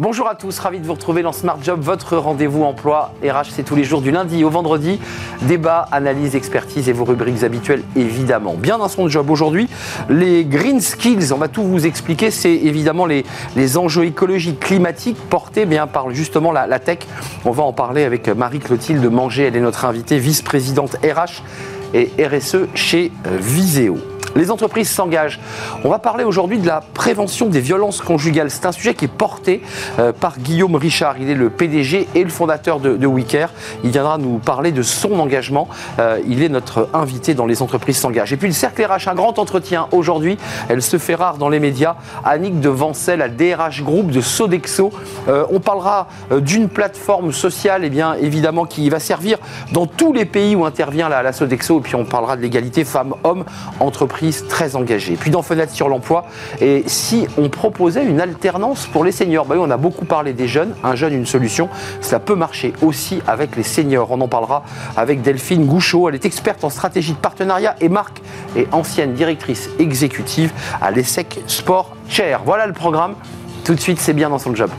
Bonjour à tous, ravi de vous retrouver dans Smart Job, votre rendez-vous emploi RH, c'est tous les jours du lundi au vendredi. Débat, analyse, expertise et vos rubriques habituelles évidemment. Bien dans son job aujourd'hui, les green skills, on va tout vous expliquer, c'est évidemment les, enjeux écologiques, climatiques portés bien par justement la, la tech. On va en parler avec Marie-Clotilde Manger, elle est notre invitée, vice-présidente RH et RSE chez euh, Viséo. Les entreprises s'engagent. On va parler aujourd'hui de la prévention des violences conjugales. C'est un sujet qui est porté euh, par Guillaume Richard. Il est le PDG et le fondateur de, WeCare. Il viendra nous parler de son engagement. Euh, il est notre invité dans Les entreprises s'engagent. Et puis le Cercle RH, un grand entretien aujourd'hui. Elle se fait rare dans les médias. Annick de Vancel, la DRH Group de Sodexo. Euh, on parlera d'une plateforme sociale, et eh bien évidemment, qui va servir dans tous les pays où intervient la, la Sodexo. Et puis on parlera de l'égalité femmes-hommes, entreprises très engagée. Puis dans Fenêtre sur l'emploi, et si on proposait une alternance pour les seniors? Bah oui, On a beaucoup parlé des jeunes, un jeune, une solution. Ça peut marcher aussi avec les seniors. On en parlera avec Delphine Gouchot. Elle est experte en stratégie de partenariat et marque et ancienne directrice exécutive à l'ESSEC Sport Chair. Voilà le programme. Tout de suite, c'est bien dans son job.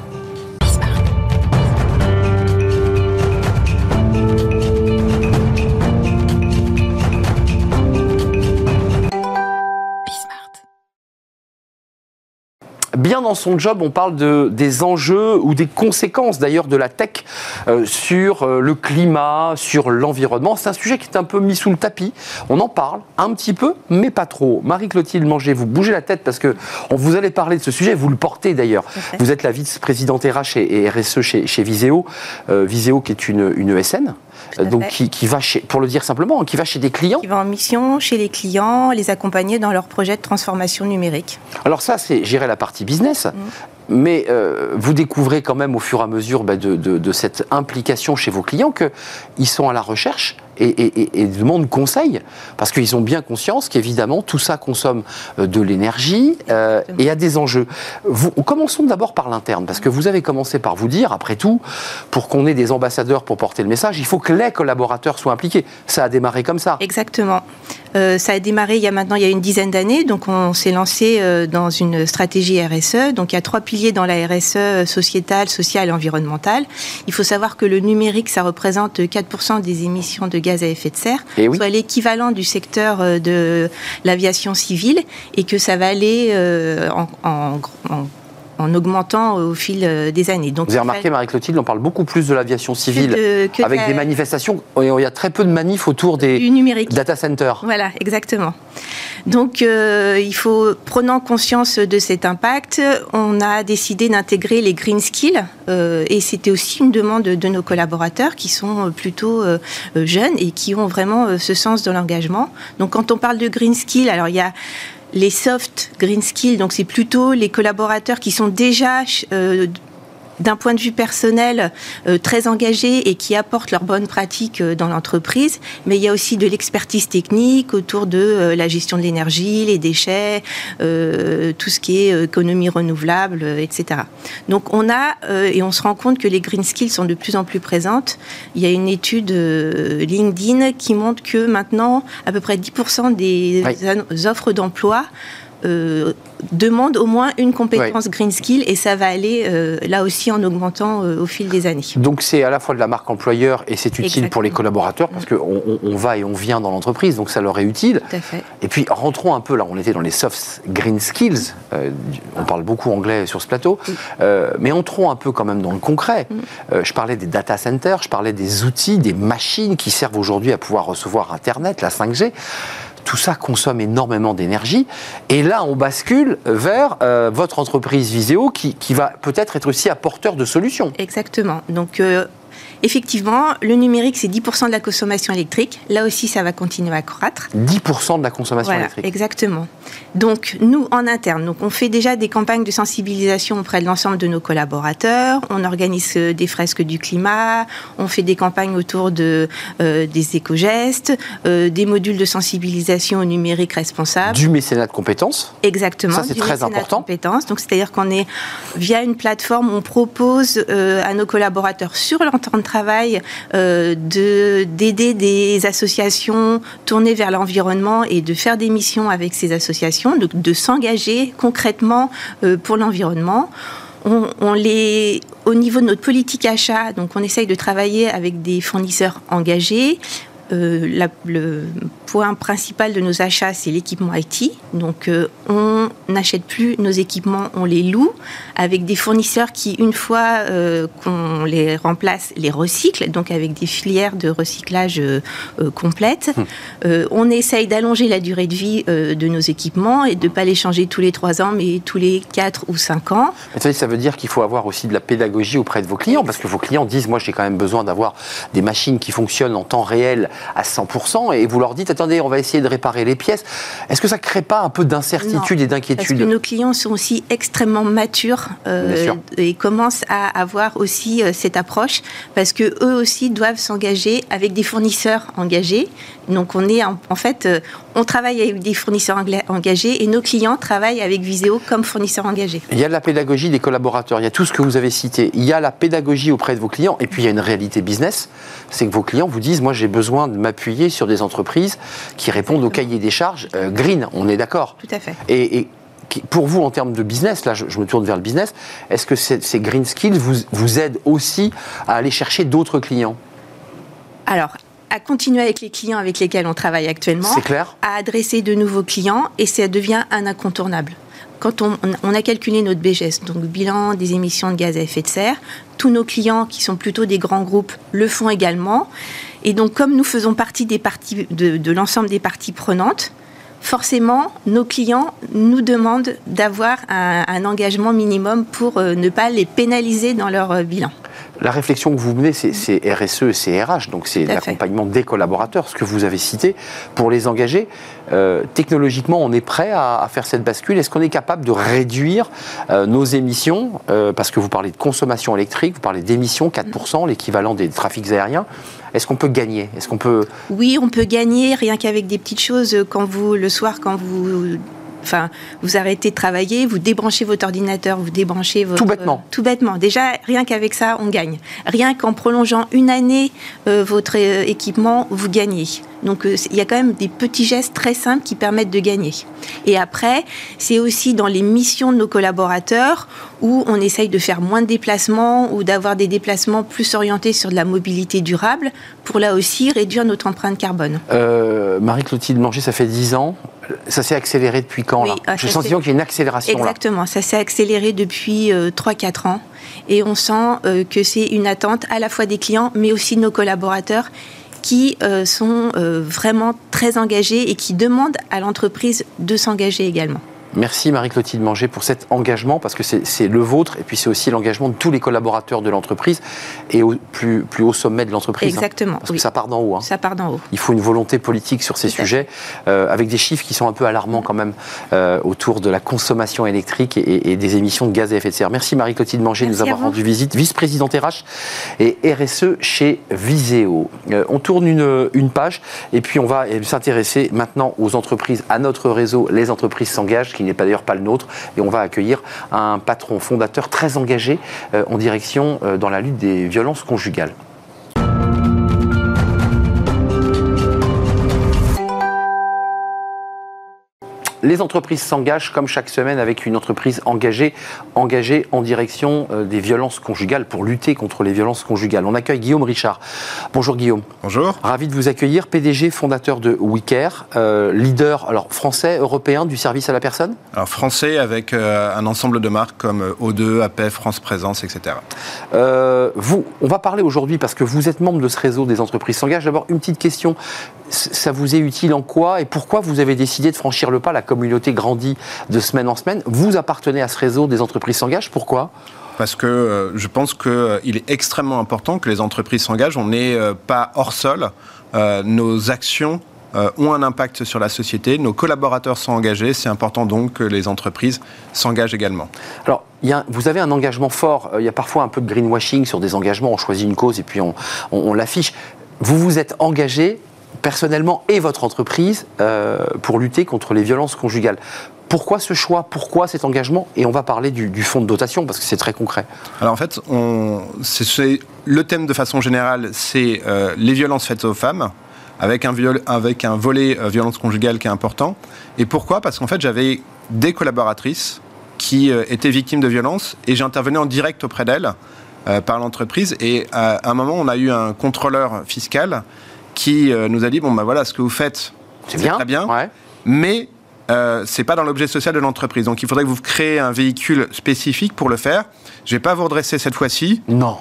Bien dans son job, on parle de, des enjeux ou des conséquences d'ailleurs de la tech euh, sur euh, le climat, sur l'environnement. C'est un sujet qui est un peu mis sous le tapis. On en parle un petit peu, mais pas trop. Marie-Clotilde Manger, vous bougez la tête parce que on vous allez parler de ce sujet, vous le portez d'ailleurs. Vous êtes la vice-présidente RH et, RSE chez, chez Viséo. Euh, Viséo qui est une, une ESN donc qui, qui, va chez, pour le dire simplement, qui va chez des clients. Qui va en mission chez les clients, les accompagner dans leur projet de transformation numérique. Alors ça, c'est gérer la partie business. Mm. Mais euh, vous découvrez quand même au fur et à mesure bah, de, de, de, cette implication chez vos clients qu'ils sont à la recherche et, et, et demandent conseil, parce qu'ils ont bien conscience qu'évidemment tout ça consomme euh, de l'énergie euh, et a des enjeux. Vous, commençons d'abord par l'interne, parce que vous avez commencé par vous dire, après tout, pour qu'on ait des ambassadeurs pour porter le message, il faut que les collaborateurs soient impliqués. Ça a démarré comme ça. Exactement. Euh, ça a démarré il y a maintenant il y a une dizaine d'années, donc on s'est lancé dans une stratégie RSE. Donc il y a trois piliers dans la RSE sociétale, sociale et environnementale. Il faut savoir que le numérique, ça représente 4% des émissions de gaz à effet de serre, et eh oui. soit l'équivalent du secteur de l'aviation civile, et que ça va aller en, en, en en augmentant au fil euh, des années. Donc, Vous avez remarqué, Marie-Clotilde, on parle beaucoup plus de l'aviation civile que de, que avec la... des manifestations. Il y a très peu de manifs autour des du numérique. data centers. Voilà, exactement. Donc, euh, il faut, prenant conscience de cet impact, on a décidé d'intégrer les green skills. Euh, et c'était aussi une demande de nos collaborateurs qui sont plutôt euh, jeunes et qui ont vraiment ce sens de l'engagement. Donc, quand on parle de green skills, alors il y a les soft green skills, donc c'est plutôt les collaborateurs qui sont déjà euh, d'un point de vue personnel euh, très engagés et qui apportent leurs bonnes pratiques euh, dans l'entreprise, mais il y a aussi de l'expertise technique autour de euh, la gestion de l'énergie, les déchets, euh, tout ce qui est économie renouvelable, etc. Donc on a et on se rend compte que les green skills sont de plus en plus présentes. Il y a une étude LinkedIn qui montre que maintenant à peu près 10% des oui. offres d'emploi euh, demande au moins une compétence ouais. green skill et ça va aller euh, là aussi en augmentant euh, au fil des années. Donc c'est à la fois de la marque employeur et c'est utile Exactement. pour les collaborateurs parce qu'on on, va et on vient dans l'entreprise donc ça leur est utile. Tout à fait. Et puis rentrons un peu là, on était dans les soft green skills, on parle beaucoup anglais sur ce plateau, oui. mais entrons un peu quand même dans le concret. Mm. je parlais des data centers, je parlais des outils, des machines qui servent aujourd'hui à pouvoir recevoir Internet, la 5G tout ça consomme énormément d'énergie. Et là, on bascule vers euh, votre entreprise Viséo qui, qui va peut-être être aussi apporteur de solutions. Exactement. Donc, euh, Effectivement, le numérique, c'est 10% de la consommation électrique. Là aussi, ça va continuer à croître. 10% de la consommation voilà, électrique. Exactement. Donc, nous, en interne, donc on fait déjà des campagnes de sensibilisation auprès de l'ensemble de nos collaborateurs. On organise euh, des fresques du climat. On fait des campagnes autour de, euh, des éco-gestes, euh, des modules de sensibilisation au numérique responsable. Du mécénat de compétences. Exactement. Ça, c'est très important. De compétences. Donc, c'est-à-dire qu'on est, via une plateforme, on propose euh, à nos collaborateurs sur leur temps de euh, d'aider des associations tournées vers l'environnement et de faire des missions avec ces associations, de, s'engager concrètement euh, pour l'environnement. au niveau de notre politique achat, on essaye de travailler avec des fournisseurs engagés. Euh, le point principal de nos achats, c'est l'équipement IT. Donc, euh, on n'achète plus nos équipements, on les loue avec des fournisseurs qui, une fois euh, qu'on les remplace, les recyclent, donc avec des filières de recyclage complètes. Hum. on essaye d'allonger la durée de vie de nos équipements et de ne pas les changer tous les trois ans, mais tous les quatre ou cinq ans. ça veut dire qu'il faut avoir aussi de la pédagogie auprès de vos clients, parce que vos clients disent, moi j'ai quand même besoin d'avoir des machines qui fonctionnent en temps réel à 100%, et vous leur dites, attendez, on va essayer de réparer les pièces. Est-ce que ça ne crée pas un peu d'incertitude et d'inquiétude Parce que nos clients sont aussi extrêmement matures euh, et commencent à avoir aussi euh, cette approche, parce que eux aussi doivent s'engager avec des fournisseurs engagés. Donc on est en, fait, euh, on travaille avec des fournisseurs engagés et nos clients travaillent avec Viséo comme fournisseurs engagés. Il y a la pédagogie des collaborateurs, il y a tout ce que vous avez cité. Il y a la pédagogie auprès de vos clients et puis il y a une réalité business, c'est que vos clients vous disent, moi j'ai besoin de m'appuyer sur des entreprises qui répondent au cahier des charges euh, green, on est d'accord Tout à fait. Et, pour vous, en termes de business, là je, me tourne vers le business, est-ce que ces, green skills vous, vous aident aussi à aller chercher d'autres clients? Alors, à continuer avec les clients avec lesquels on travaille actuellement, clair. à adresser de nouveaux clients, et ça devient un incontournable. Quand on, a calculé notre BGS, donc bilan des émissions de gaz à effet de serre, tous nos clients qui sont plutôt des grands groupes le font également. Et donc, comme nous faisons partie des parties, de, l'ensemble des parties prenantes, forcément, nos clients nous demandent d'avoir un, engagement minimum pour euh, ne pas les pénaliser dans leur euh, bilan. La réflexion que vous menez, c'est RSE, c'est RH, donc c'est l'accompagnement des collaborateurs, ce que vous avez cité, pour les engager. Euh, technologiquement, on est prêt à, faire cette bascule. Est-ce qu'on est capable de réduire euh, nos émissions euh, Parce que vous parlez de consommation électrique, vous parlez d'émissions, 4%, l'équivalent des trafics aériens. Est-ce qu'on peut gagner? Est-ce qu'on peut Oui, on peut gagner rien qu'avec des petites choses. Quand vous le soir, quand vous Enfin, vous arrêtez de travailler, vous débranchez votre ordinateur, vous débranchez votre... Tout bêtement. tout bêtement. Déjà, rien qu'avec ça, on gagne. Rien qu'en prolongeant une année euh, votre euh, équipement, vous gagnez. Donc, euh, il y a quand même des petits gestes très simples qui permettent de gagner. Et après, c'est aussi dans les missions de nos collaborateurs où on essaye de faire moins de déplacements ou d'avoir des déplacements plus orientés sur de la mobilité durable pour là aussi réduire notre empreinte carbone. Marie-Clotilde Manger, ça fait 10 ans ça s'est accéléré depuis quand là ah, J'ai le sentiment qu'il y a une accélération Exactement, ça s'est accéléré depuis 3-4 euh, ans. Et on sent euh, que c'est une attente à la fois des clients, mais aussi de nos collaborateurs qui euh, sont vraiment très engagés et qui demandent à l'entreprise de s'engager également. Merci Marie-Clotilde Manger pour cet engagement, parce que c'est le vôtre, et puis c'est aussi l'engagement de tous les collaborateurs de l'entreprise, et au plus, plus haut sommet de l'entreprise. Hein. Exactement. parce que ça part d'en haut. Hein. Ça part d'en haut. Il faut une volonté politique sur ces sujets, euh, avec des chiffres qui sont un peu alarmants quand même, euh, autour de la consommation électrique et, des émissions de gaz à effet de serre. Merci Marie-Clotilde Manger de nous avoir rendu visite, vice-présidente RH et RSE chez Viséo. Euh, on tourne une, une page, et puis on va s'intéresser maintenant aux entreprises, à notre réseau, les entreprises s'engagent qui n'est d'ailleurs pas le nôtre. Et on va accueillir un patron fondateur très engagé euh, en direction euh, dans la lutte des violences conjugales. Les entreprises s'engagent comme chaque semaine avec une entreprise engagée, engagée en direction euh, des violences conjugales pour lutter contre les violences conjugales. On accueille Guillaume Richard. Bonjour Guillaume. Bonjour. Ravi de vous accueillir, PDG fondateur de WeCare, euh, leader alors français, européen du service à la personne? Alors français avec euh, un ensemble de marques comme O2, AP, France Présence, etc. vous, on va parler aujourd'hui parce que vous êtes membre de ce réseau des entreprises s'engagent. D'abord une petite question ça vous est utile en quoi et pourquoi vous avez décidé de franchir le pas La communauté grandit de semaine en semaine. Vous appartenez à ce réseau des entreprises s'engagent. Pourquoi? Parce que euh, je pense qu'il euh, est extrêmement important que les entreprises s'engagent. On n'est euh, pas hors sol. nos actions ont un impact sur la société. Nos collaborateurs sont engagés. C'est important donc que les entreprises s'engagent également. Alors, vous avez un engagement fort. Il y a parfois un peu de greenwashing sur des engagements. On choisit une cause et puis on l'affiche. Vous vous êtes engagé personnellement et votre entreprise euh, pour lutter contre les violences conjugales. Pourquoi ce choix? Pourquoi cet engagement? Et on va parler du, fonds de dotation parce que c'est très concret. Alors en fait, on, le thème de façon générale, c'est euh, les violences faites aux femmes avec un, avec un volet euh, violence conjugale qui est important. Et pourquoi? Parce qu'en fait, j'avais des collaboratrices qui étaient victimes de violences et j'intervenais en direct auprès d'elles par l'entreprise. Et à un moment, on a eu un contrôleur fiscal qui nous a dit bon ben voilà, ce que vous faites, c'est bien, très bien, mais euh, c'est pas dans l'objet social de l'entreprise. Donc il faudrait que vous créez un véhicule spécifique pour le faire. Je vais pas vous redresser cette fois-ci. Non.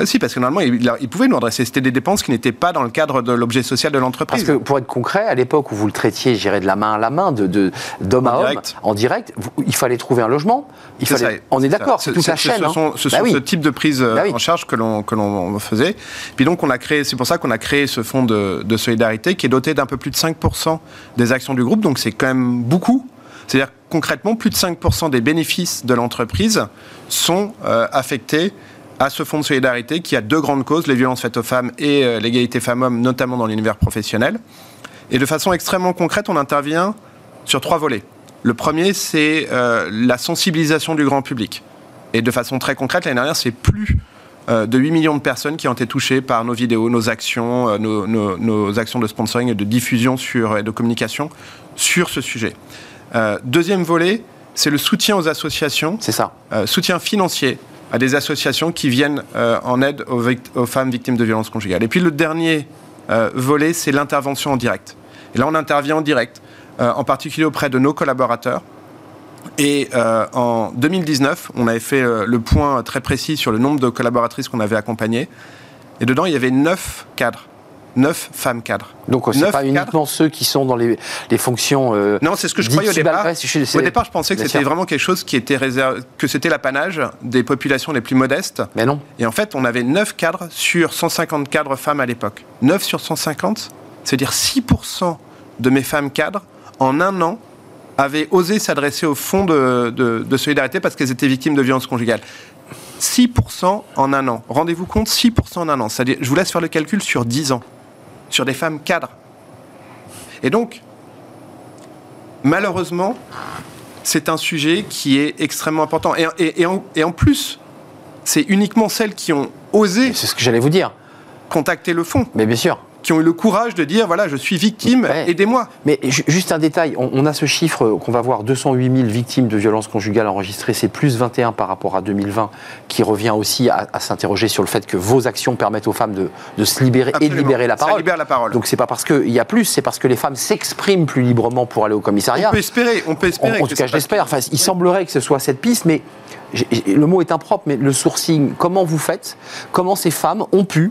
Ah, si, parce que normalement, il, pouvait nous adresser. C'était des dépenses qui n'étaient pas dans le cadre de l'objet social de l'entreprise. Parce que pour être concret, à l'époque où vous le traitiez, j'irais de la main à la main, de, d'homme à homme, en direct, il fallait trouver un logement. Il fallait, on est d'accord, c'est toute la chaîne. Ce hein. sont, ce, ce type de prise euh, bah en charge que l'on, que l'on faisait. Puis donc, on a créé, c'est pour ça qu'on a créé ce fonds de, de solidarité qui est doté d'un peu plus de 5% des actions du groupe. Donc, c'est quand même beaucoup. C'est-à-dire concrètement, plus de 5% des bénéfices de l'entreprise sont euh, affectés à ce fonds de solidarité qui a deux grandes causes, les violences faites aux femmes et euh, l'égalité femmes-hommes, notamment dans l'univers professionnel. Et de façon extrêmement concrète, on intervient sur trois volets. Le premier, c'est euh, la sensibilisation du grand public. Et de façon très concrète, l'année dernière, c'est plus euh, de 8 millions de personnes qui ont été touchées par nos vidéos, nos actions, nos, actions de sponsoring et de diffusion sur, et de communication sur ce sujet. deuxième volet, c'est le soutien aux associations. C'est ça. soutien financier à des associations qui viennent euh, en aide aux, femmes victimes de violences conjugales. Et puis le dernier euh, volet, c'est l'intervention en direct. Et là, on intervient en direct, euh, en particulier auprès de nos collaborateurs. Et en 2019, on avait fait le point très précis sur le nombre de collaboratrices qu'on avait accompagnées. Et dedans, il y avait neuf cadres 9 femmes cadres. Donc c'est pas uniquement ceux qui sont dans les, fonctions. Euh, non, c'est ce que je croyais au départ. Au départ, je pensais que c'était vraiment quelque chose qui était réservé, que c'était l'apanage des populations les plus modestes. Mais non. Et en fait, on avait 9 cadres sur 150 cadres femmes à l'époque. 9 sur 150, c'est-à-dire 6% de mes femmes cadres, en un an, avaient osé s'adresser au fonds de, de solidarité parce qu'elles étaient victimes de violences conjugales. 6% en un an. Rendez-vous compte, 6% en un an. Je vous laisse faire le calcul sur 10 ans sur des femmes cadres. Et donc, malheureusement, c'est un sujet qui est extrêmement important. Et, en, plus, c'est uniquement celles qui ont osé. C'est ce que j'allais vous dire. Contacter le fond. Mais bien sûr qui ont eu le courage de dire voilà, je suis victime, aidez-moi. Mais juste un détail, on, a ce chiffre qu'on va voir 208 000 victimes de violences conjugales enregistrées, c'est plus 21 par rapport à 2020, qui revient aussi à, s'interroger sur le fait que vos actions permettent aux femmes de, se libérer et de libérer la parole. Ça libère la parole. Donc c'est pas parce qu'il y a plus, c'est parce que les femmes s'expriment plus librement pour aller au commissariat. On peut espérer, on peut espérer. En, tout cas, je l'espère. Enfin, il semblerait que ce soit cette piste, mais le mot est impropre, mais le sourcing, comment vous faites? Comment ces femmes ont pu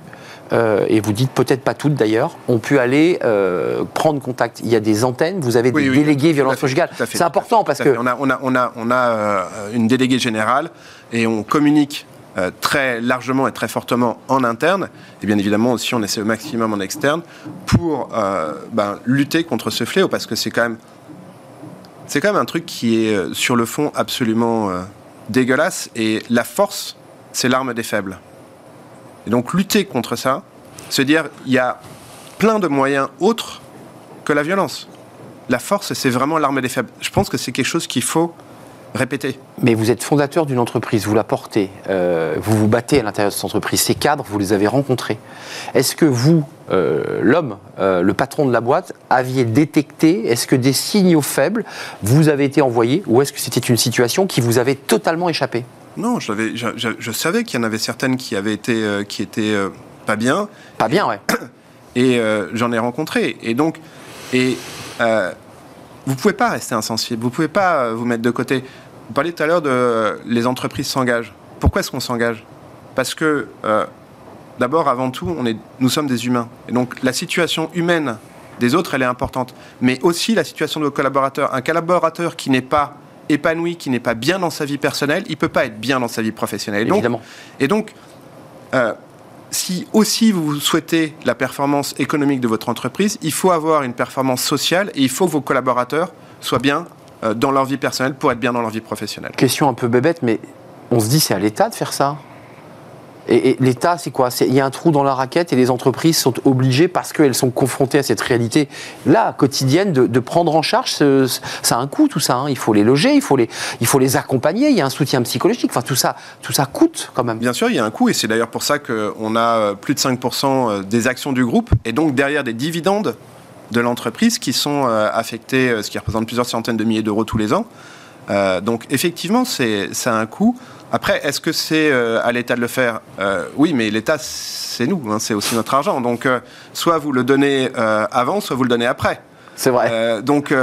euh, et vous dites peut-être pas toutes d'ailleurs, ont pu aller euh, prendre contact. Il y a des antennes, vous avez des délégués violence conjugale. C'est important parce que. On a, on a, on a, on a euh, une déléguée générale et on communique très largement et très fortement en interne, et bien évidemment aussi on essaie au maximum en externe, pour ben, lutter contre ce fléau, parce que c'est quand même c'est quand même un truc qui est sur le fond absolument dégueulasse, et la force, c'est l'arme des faibles. Et donc lutter contre ça, se dire il y a plein de moyens autres que la violence. La force, c'est vraiment l'arme des faibles. Je pense que c'est quelque chose qu'il faut répéter. Mais vous êtes fondateur d'une entreprise, vous la portez, euh, vous vous battez à l'intérieur de cette entreprise, ces cadres, vous les avez rencontrés. Est-ce que vous, euh, l'homme, euh, le patron de la boîte, aviez détecté, est-ce que des signaux faibles vous avaient été envoyés, ou est-ce que c'était une situation qui vous avait totalement échappé? Non, je, je, savais qu'il y en avait certaines qui avaient été, euh, qui étaient euh, pas bien. Pas bien, ouais. Et euh, j'en ai rencontré. Et donc, et vous pouvez pas rester insensible. Vous pouvez pas vous mettre de côté. Vous parliez tout à l'heure de les entreprises s'engagent. Pourquoi est-ce qu'on s'engage? Parce que d'abord, avant tout, on est, nous sommes des humains. Et donc, la situation humaine des autres, elle est importante. Mais aussi la situation de vos collaborateurs. Un collaborateur qui n'est pas épanoui, qui n'est pas bien dans sa vie personnelle, il ne peut pas être bien dans sa vie professionnelle. Et Évidemment. et donc euh, si aussi vous souhaitez la performance économique de votre entreprise, il faut avoir une performance sociale et il faut que vos collaborateurs soient bien euh, dans leur vie personnelle pour être bien dans leur vie professionnelle. Question un peu bébête, mais on se dit c'est à l'État de faire ça et, l'État, c'est quoi? Il y a un trou dans la raquette et les entreprises sont obligées, parce qu'elles sont confrontées à cette réalité là, quotidienne, de, prendre en charge. ça a un coût, tout ça. Hein. Il faut les loger, il faut les, il faut les accompagner, il y a un soutien psychologique. Enfin, tout ça, tout ça coûte quand même. Bien sûr, il y a un coût et c'est d'ailleurs pour ça qu'on a euh, plus de 5% euh, des actions du groupe et donc derrière des dividendes de l'entreprise qui sont euh, affectés, ce qui représente plusieurs centaines de milliers d'euros tous les ans. Donc effectivement, c'est ça a un coût. Après, est-ce que c'est euh, à l'État de le faire? Euh, Oui, mais l'État, c'est nous, hein, c'est aussi notre argent. Donc, euh, soit vous le donnez avant, soit vous le donnez après. C'est vrai. Donc,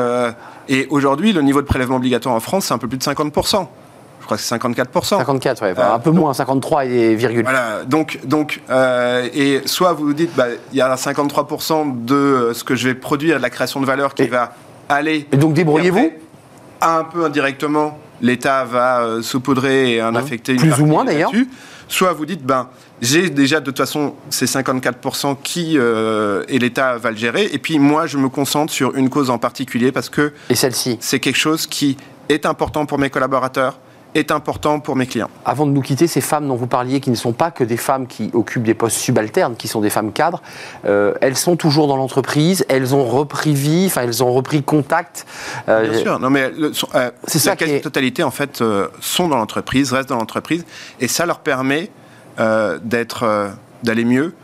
et aujourd'hui, le niveau de prélèvement obligatoire en France, c'est un peu plus de 50%. Je crois que c'est 54%. 54, ouais. Enfin, Euh, un peu moins, 53 et virgule. Voilà, donc, donc euh, et soit vous vous dites, bah, il y a 53% de ce que je vais produire, de la création de valeur qui Et- va aller. Et donc débrouillez-vous. Un peu indirectement, l'État va euh, saupoudrer et en affecter une plus ou moins, d'ailleurs. Soit vous dites, ben, j'ai déjà de toute façon ces 54% qui euh, et l'État va le gérer. Et puis moi, je me concentre sur une cause en particulier parce que Et celle-ci. c'est quelque chose qui est important pour mes collaborateurs, est important pour mes clients. Avant de nous quitter, ces femmes dont vous parliez, qui ne sont pas que des femmes qui occupent des postes subalternes, qui sont des femmes cadres, euh, elles sont toujours dans l'entreprise, elles ont repris vie, enfin elles ont repris contact. Euh, Bien sûr, non mais le- son- euh, C'est ça la est- quasi-totalité en fait sont dans l'entreprise, restent dans l'entreprise, et ça leur permet d'être, d'aller mieux.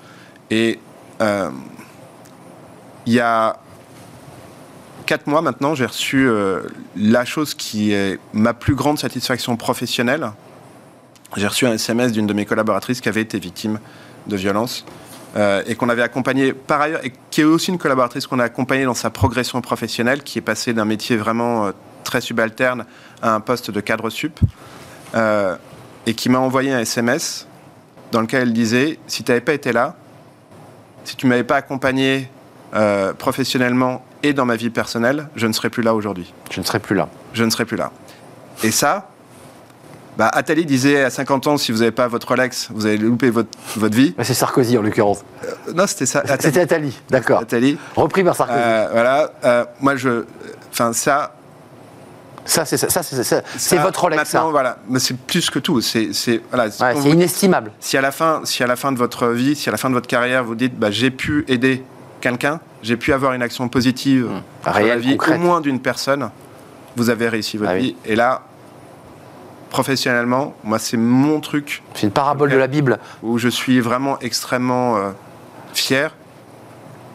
Et il y a quatre mois maintenant, j'ai reçu euh, la chose qui est ma plus grande satisfaction professionnelle. J'ai reçu un SMS d'une de mes collaboratrices qui avait été victime de violence euh, et qu'on avait accompagnée par ailleurs, et qui est aussi une collaboratrice qu'on a accompagnée dans sa progression professionnelle, qui est passée d'un métier vraiment euh, très subalterne à un poste de cadre sup, et qui m'a envoyé un SMS dans lequel elle disait Si tu n'avais pas été là, si tu m'avais pas accompagné professionnellement et dans ma vie personnelle, je ne serais plus là aujourd'hui je ne serai plus là. je ne serai plus là. Et ça, bah, Attali disait à 50 ans, si vous n'avez pas votre Rolex, vous allez louper votre, votre vie. C'est Sarkozy en l'occurrence. Euh, non, c'était ça. Attali. C'était Attali, d'accord. Attali. Repris par Sarkozy. Euh, voilà. Euh, moi, je. Enfin, ça. ça, c'est ça, ça, c'est ça. C'est ça, votre Rolex, ça. Maintenant, voilà. Mais c'est plus que tout. C'est. c'est- Voilà. Ouais, vous- inestimable. si à la fin, si à la fin de votre vie, si à la fin de votre carrière, vous dites, bah, j'ai pu aider quelqu'un, j'ai pu avoir une action positive sur Réelle, la vie concrète. au moins d'une personne, vous avez réussi votre Ah oui. vie. Et là, professionnellement, moi, c'est mon truc C'est une parabole de la Bible. où je suis vraiment extrêmement euh, fier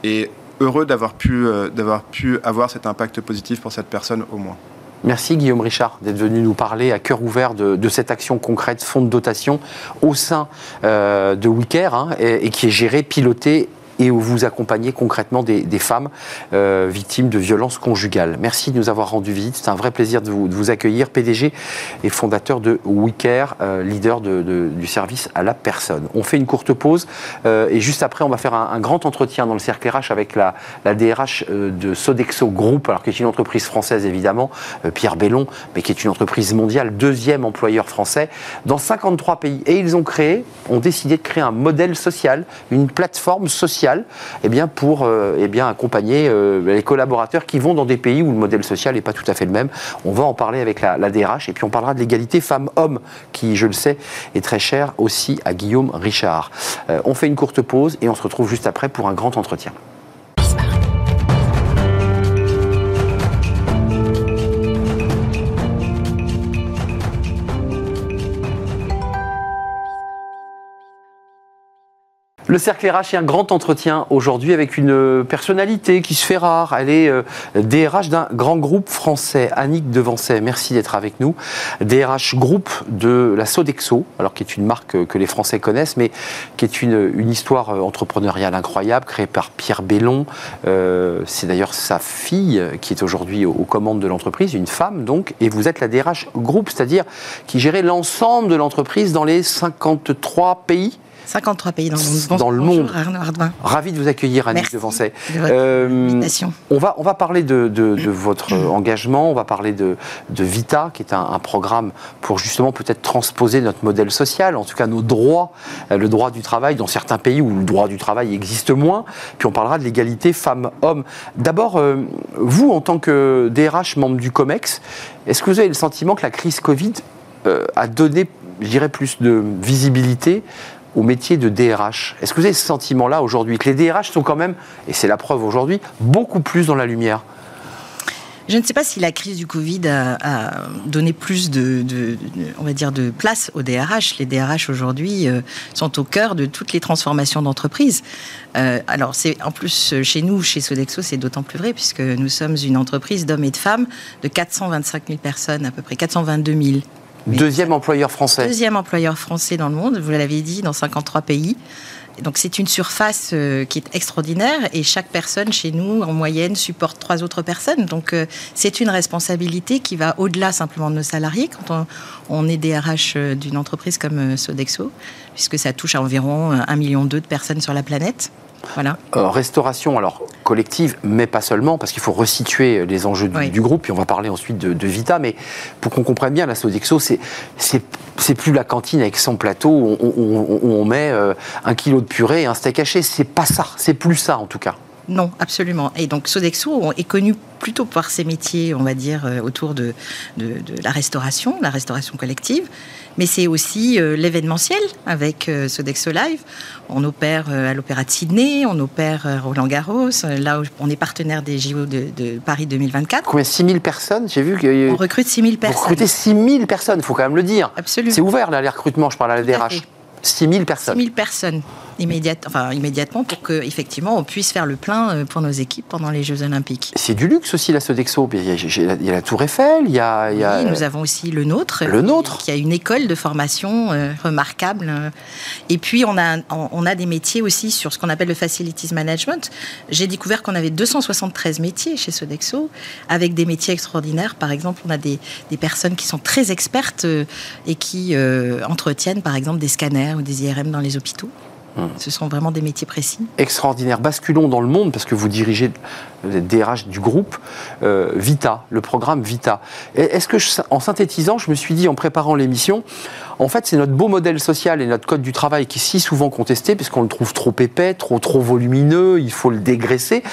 et heureux d'avoir pu, euh, d'avoir pu avoir cet impact positif pour cette personne au moins. Merci Guillaume Richard d'être venu nous parler à cœur ouvert de, de cette action concrète, fonds de dotation au sein euh, de WeCare hein, et, et qui est géré, piloté et où vous accompagnez concrètement des, femmes euh, victimes de violences conjugales. Merci de nous avoir rendu visite. C'est un vrai plaisir de vous, accueillir. PDG et fondateur de WeCare, euh, leader de- de- du service à la personne. On fait une courte pause euh, et juste après, on va faire un, grand entretien dans le cercle RH avec la, la DRH de Sodexo Group, alors qui est une entreprise française évidemment, Pierre Bellon, mais qui est une entreprise mondiale, deuxième employeur français, dans 53 pays. Et ils ont créé, ont décidé de créer un modèle social, une plateforme sociale, eh bien, pour euh, eh accompagner euh, les collaborateurs qui vont dans des pays où le modèle social n'est pas tout à fait le même. On va en parler avec la, la DRH et puis on parlera de l'égalité femmes-hommes, qui, je le sais, est très cher aussi à Guillaume Richard. Euh, on fait une courte pause et on se retrouve juste après pour un grand entretien. Le cercle RH est un grand entretien aujourd'hui avec une personnalité qui se fait rare. Elle est euh, DRH d'un grand groupe français, Annick Devancet. Merci d'être avec nous. DRH groupe de la Sodexo, alors qui est une marque euh, que les Français connaissent, mais qui est une, une histoire euh, entrepreneuriale incroyable, créée par Pierre Bellon. Euh, C'est d'ailleurs sa fille euh, qui est aujourd'hui aux commandes de l'entreprise, une femme donc, et vous êtes la DRH groupe, c'est-à-dire qui gérait l'ensemble de l'entreprise dans les 53 pays 53 pays dans le monde. Dans le Bonjour, monde. Arnaud Hardevin. Ravi de vous accueillir, Annick Merci Devancet. de Euh, on va, on va parler de, de- de votre engagement, on va parler de, Vita, qui est un, un programme pour justement peut-être transposer notre modèle social, en tout cas nos droits, euh, le droit du travail dans certains pays où le droit du travail existe moins. Puis on parlera de l'égalité femmes-hommes. D'abord, euh, vous, en tant que DRH, membre du COMEX, est-ce que vous avez le sentiment que la crise Covid euh, a donné, je dirais, plus de visibilité au métier de DRH. Est-ce que vous avez ce sentiment-là aujourd'hui, que les DRH sont quand même, et c'est la preuve aujourd'hui, beaucoup plus dans la lumière? Je ne sais pas si la crise du Covid a, donné plus de, on va dire, de place aux DRH. Les DRH aujourd'hui euh, sont au cœur de toutes les transformations d'entreprise. Euh, alors, c'est en plus chez nous, chez Sodexo, c'est d'autant plus vrai puisque nous sommes une entreprise d'hommes et de femmes de 425 000 personnes, à peu près 422 000 Deuxième employeur français. Deuxième employeur français dans le monde, vous l'avez dit, dans 53 pays. Donc c'est une surface euh, qui est extraordinaire et chaque personne chez nous, en moyenne, supporte trois autres personnes. Donc euh, c'est une responsabilité qui va au-delà simplement de nos salariés quand on, est DRH euh, d'une entreprise comme Sodexo, puisque ça touche à environ un million de personnes sur la planète. Voilà. restauration, alors collective, mais pas seulement, parce qu'il faut resituer les enjeux du, groupe, puis on va parler ensuite de, Vita, mais pour qu'on comprenne bien, la Sodexo, c'est, c'est, plus la cantine avec son plateau où on, met un kilo de purée et un steak haché, c'est pas ça, c'est plus ça en tout cas. Non, absolument. Et donc Sodexo est connu plutôt par ses métiers, on va dire, euh, autour de, de, la restauration, la restauration collective, mais c'est aussi euh, l'événementiel avec euh, Sodexo Live. On opère à l'Opéra de Sydney, on opère Roland Garros, là où on est partenaire des JO de, Paris 2024. Combien 6 000 personnes? J'ai vu que... On recrute 6 000 personnes. Vous recrutez 6 000 personnes, il faut quand même le dire. Absolument. C'est ouvert là, les recrutements, je parle à la DRH. 6 000 personnes. 6 000 enfin, immédiatement pour qu'effectivement on puisse faire le plein euh, pour nos équipes pendant les Jeux Olympiques. C'est du luxe aussi la Sodexo. Il y, a, la Tour Eiffel, il y a. Oui, nous avons aussi le nôtre. Le nôtre. Qui a une école de formation euh, remarquable. Et puis on a, on a des métiers aussi sur ce qu'on appelle le facilities management. J'ai découvert qu'on avait 273 métiers chez Sodexo, avec des métiers extraordinaires. Par exemple, on a des, des personnes qui sont très expertes euh, et qui entretiennent par exemple des scanners ou des IRM dans les hôpitaux. Hum. Ce sont vraiment des métiers précis. Extraordinaire. Basculons dans le monde, parce que vous dirigez le DRH du groupe euh, Vita, le programme Vita. Est-ce que, en synthétisant, je me suis dit en préparant l'émission, en fait, c'est notre beau modèle social et notre code du travail qui est si souvent contesté, puisqu'on le trouve trop épais, trop, trop volumineux, il faut le dégraisser.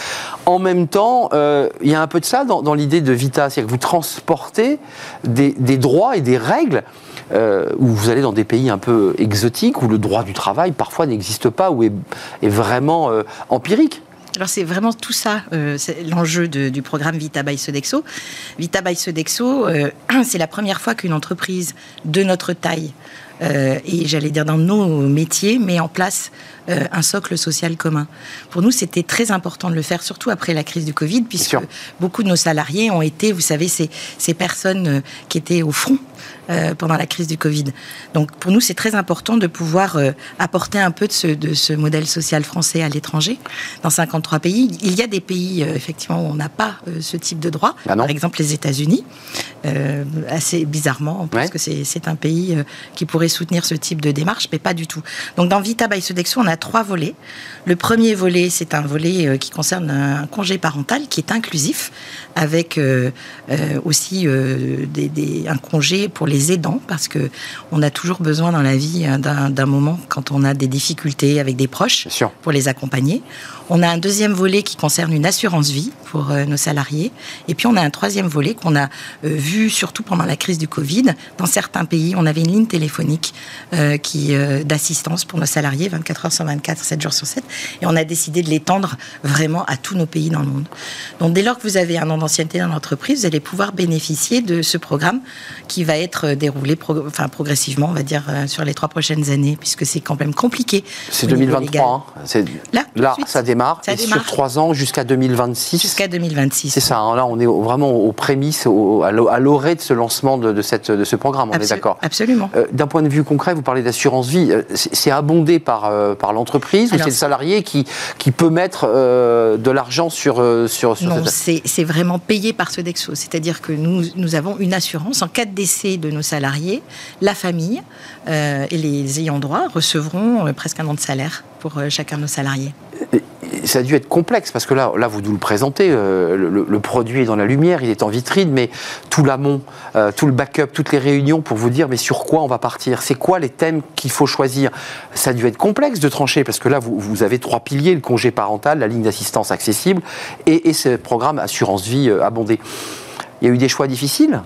En même temps, euh, il y a un peu de ça dans, l'idée de Vita, c'est-à-dire que vous transportez des, des droits et des règles euh, où vous allez dans des pays un peu exotiques, où le droit du travail parfois n'existe pas, ou est, vraiment euh, empirique. Alors c'est vraiment tout ça, euh, l'enjeu du programme Vita by Sodexo. Vita by Sodexo, c'est la première fois qu'une entreprise de notre taille, et j'allais dire dans nos métiers, met en place un socle social commun. Pour nous, c'était très important de le faire, surtout après la crise du Covid, puisque beaucoup de nos salariés ont été, vous savez, ces, ces personnes qui étaient au front euh, pendant la crise du Covid. Donc pour nous, c'est très important de pouvoir euh, apporter un peu de ce, de ce, modèle social français à l'étranger, dans 53 pays. Il y a des pays, euh, effectivement, où on n'a pas ce type de droit. Ah Par exemple, les États-Unis, assez bizarrement, parce que c'est un pays qui pourrait soutenir ce type de démarche, mais pas du tout. Donc dans Vita by Sodexo, on a trois volets. Le premier volet, c'est un volet qui concerne un congé parental qui est inclusif, avec aussi des, des, un congé pour les aidants, parce que on a toujours besoin dans la vie hein, d'un moment quand on a des difficultés avec des proches pour les accompagner. On a un deuxième volet qui concerne une assurance vie pour euh, nos salariés. Et puis on a un troisième volet qu'on a euh, vu surtout pendant la crise du Covid. Dans certains pays, on avait une ligne téléphonique euh, qui d'assistance pour nos salariés 24 heures sur 24, 7 jours sur 7. Et on a décidé de l'étendre vraiment à tous nos pays dans le monde. Donc dès lors que vous avez un an d'ancienneté dans l'entreprise, vous allez pouvoir bénéficier de ce programme qui va être déroulé enfin, progressivement, on va dire, sur les trois prochaines années, puisque c'est quand même compliqué. C'est 2023. Hein. Là, là ça démarre. et sur trois ans jusqu'à 2026. Jusqu'à 2026. C'est ça. Hein. là, on est vraiment aux prémices, à l'orée de ce lancement de, cette, de ce programme. On est d'accord. Absolument. Euh, d'un point de vue concret, vous parlez d'assurance vie. Euh, c'est abondé par, euh, par l'entreprise ou c'est le salarié qui, qui peut mettre de l'argent sur, sur, sur Non, c'est vraiment payé par ce Dexo. C'est-à-dire que nous, nous avons une assurance en cas de décès de nos salariés, la famille et les ayants droit recevront presque un an de salaire pour chacun de nos salariés ça a dû être complexe parce que là, là vous nous le présentez, euh, le, produit est dans la lumière, il est en vitrine, mais tout l'amont, euh, tout le backup, toutes les réunions pour vous dire mais sur quoi on va partir, c'est quoi les thèmes qu'il faut choisir? Ça a dû être complexe de trancher parce que là vous, vous avez trois piliers le congé parental, la ligne d'assistance accessible et, ce programme assurance vie euh, abondé. Il y a eu des choix difficiles?